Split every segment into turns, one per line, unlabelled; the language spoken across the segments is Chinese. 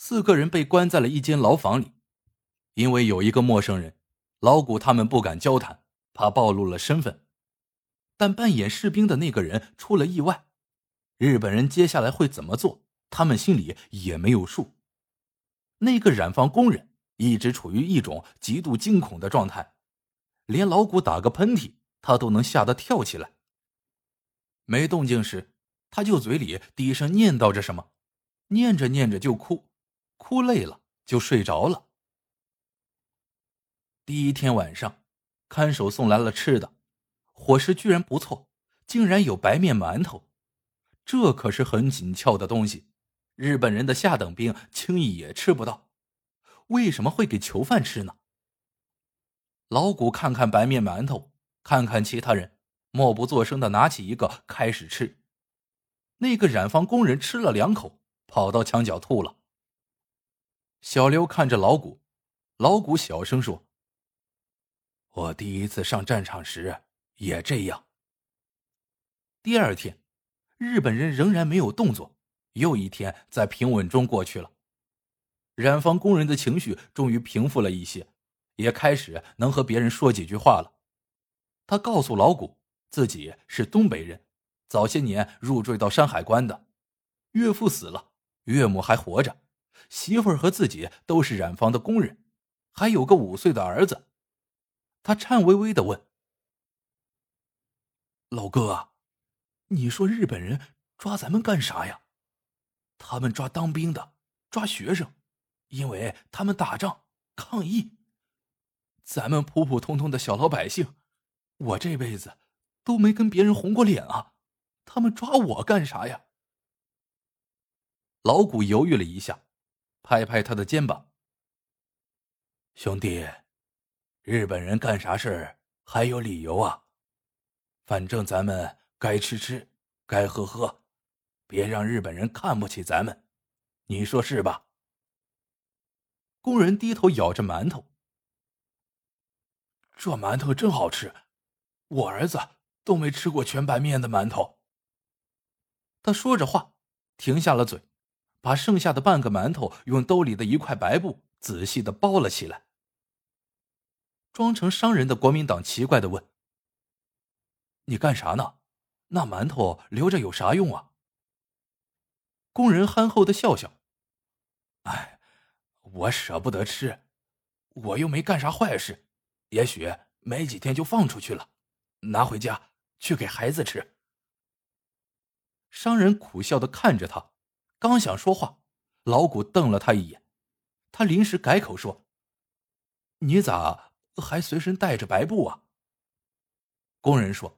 四个人被关在了一间牢房里，因为有一个陌生人，老谷他们不敢交谈，怕暴露了身份。但扮演士兵的那个人出了意外，日本人接下来会怎么做，他们心里也没有数。那个染坊工人一直处于一种极度惊恐的状态，连老谷打个喷嚏，他都能吓得跳起来。没动静时，他就嘴里低声念叨着什么，念着念着就哭，哭累了就睡着了。第一天晚上，看守送来了吃的。伙食居然不错，竟然有白面馒头，这可是很紧俏的东西，日本人的下等兵轻易也吃不到。为什么会给囚犯吃呢？老谷看看白面馒头，看看其他人，默不作声的拿起一个开始吃。那个染坊工人吃了两口，跑到墙角吐了。小刘看着老谷，老谷小声说：“我第一次上战场时。”也这样。第二天，日本人仍然没有动作，又一天在平稳中过去了。染坊工人的情绪终于平复了一些，也开始能和别人说几句话了。他告诉老谷，自己是东北人，早些年入赘到山海关的，岳父死了，岳母还活着，媳妇儿和自己都是染坊的工人，还有个五岁的儿子。他颤巍巍的问。老哥，你说日本人抓咱们干啥呀？他们抓当兵的，抓学生，因为他们打仗抗议。咱们普普通通的小老百姓，我这辈子都没跟别人红过脸啊，他们抓我干啥呀？老谷犹豫了一下，拍拍他的肩膀：“兄弟，日本人干啥事还有理由啊？”反正咱们该吃吃，该喝喝，别让日本人看不起咱们，你说是吧？工人低头咬着馒头，这馒头真好吃，我儿子都没吃过全白面的馒头。他说着话，停下了嘴，把剩下的半个馒头用兜里的一块白布仔细的包了起来。装成商人的国民党奇怪的问。你干啥呢？那馒头留着有啥用啊？工人憨厚的笑笑。哎，我舍不得吃，我又没干啥坏事，也许没几天就放出去了，拿回家去给孩子吃。商人苦笑的看着他，刚想说话，老谷瞪了他一眼，他临时改口说：“你咋还随身带着白布啊？”工人说。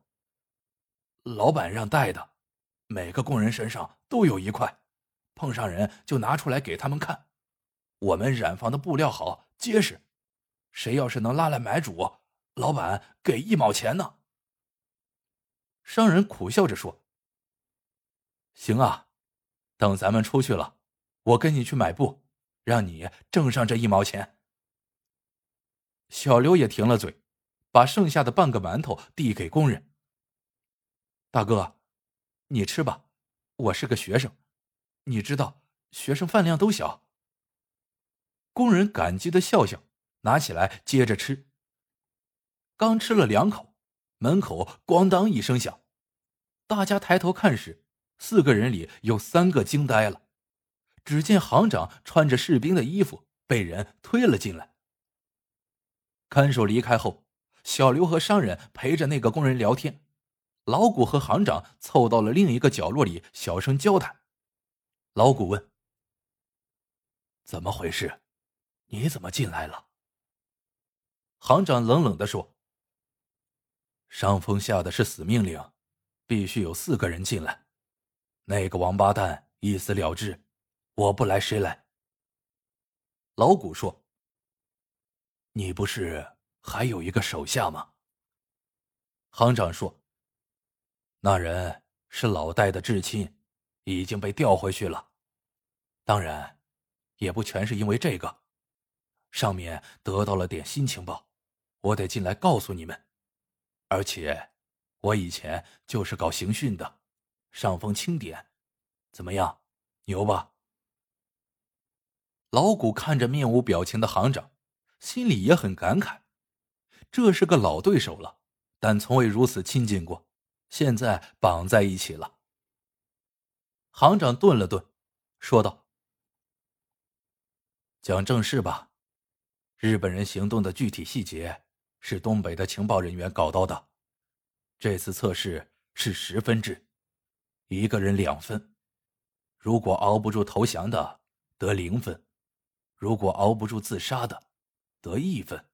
老板让带的，每个工人身上都有一块，碰上人就拿出来给他们看。我们染坊的布料好结实，谁要是能拉来买主，老板给一毛钱呢。商人苦笑着说：“行啊，等咱们出去了，我跟你去买布，让你挣上这一毛钱。”小刘也停了嘴，把剩下的半个馒头递给工人。大哥，你吃吧，我是个学生，你知道学生饭量都小。工人感激的笑笑，拿起来接着吃。刚吃了两口，门口咣当一声响，大家抬头看时，四个人里有三个惊呆了。只见行长穿着士兵的衣服，被人推了进来。看守离开后，小刘和商人陪着那个工人聊天。老谷和行长凑到了另一个角落里，小声交谈。老谷问：“怎么回事？你怎么进来了？”行长冷冷的说：“上峰下的是死命令，必须有四个人进来。那个王八蛋一死了之，我不来谁来？”老谷说：“你不是还有一个手下吗？”行长说。那人是老戴的至亲，已经被调回去了。当然，也不全是因为这个，上面得到了点新情报，我得进来告诉你们。而且，我以前就是搞刑讯的，上峰钦点，怎么样，牛吧？老谷看着面无表情的行长，心里也很感慨。这是个老对手了，但从未如此亲近过。现在绑在一起了。行长顿了顿，说道：“讲正事吧。日本人行动的具体细节是东北的情报人员搞到的。这次测试是十分制，一个人两分。如果熬不住投降的，得零分；如果熬不住自杀的，得一分。”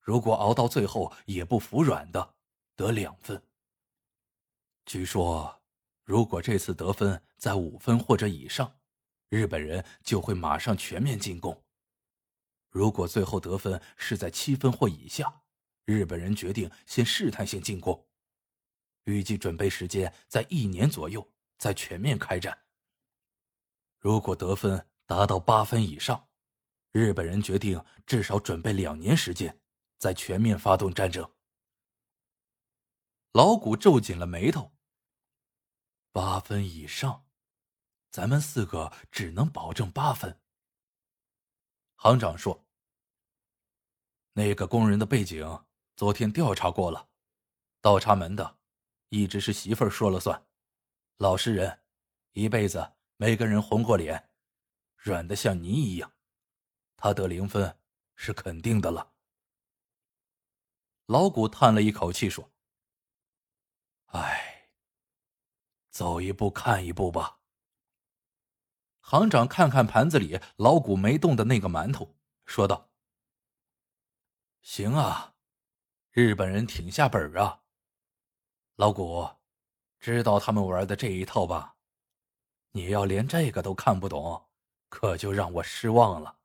如果熬到最后也不服软的，得两分。据说，如果这次得分在五分或者以上，日本人就会马上全面进攻；如果最后得分是在七分或以下，日本人决定先试探性进攻，预计准备时间在一年左右，再全面开战。如果得分达到八分以上，日本人决定至少准备两年时间。在全面发动战争，老谷皱紧了眉头。八分以上，咱们四个只能保证八分。行长说：“那个工人的背景，昨天调查过了，倒插门的，一直是媳妇儿说了算，老实人，一辈子没跟人红过脸，软的像泥一样，他得零分是肯定的了。”老谷叹了一口气说：“唉，走一步看一步吧。”行长看看盘子里老谷没动的那个馒头，说道：“行啊，日本人挺下本啊。老谷，知道他们玩的这一套吧？你要连这个都看不懂，可就让我失望了。”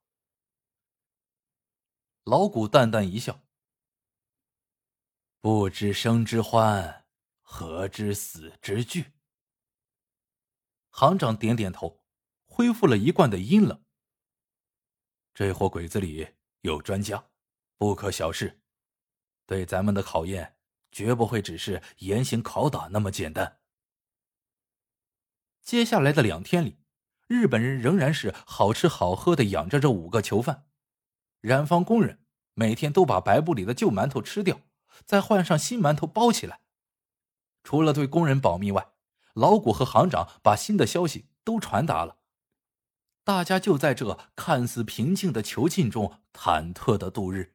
老谷淡淡一笑。不知生之欢，何知死之惧。行长点点头，恢复了一贯的阴冷。这伙鬼子里有专家，不可小视。对咱们的考验，绝不会只是严刑拷打那么简单。接下来的两天里，日本人仍然是好吃好喝的养着这五个囚犯。染坊工人每天都把白布里的旧馒头吃掉。再换上新馒头包起来。除了对工人保密外，老谷和行长把新的消息都传达了。大家就在这看似平静的囚禁中忐忑的度日。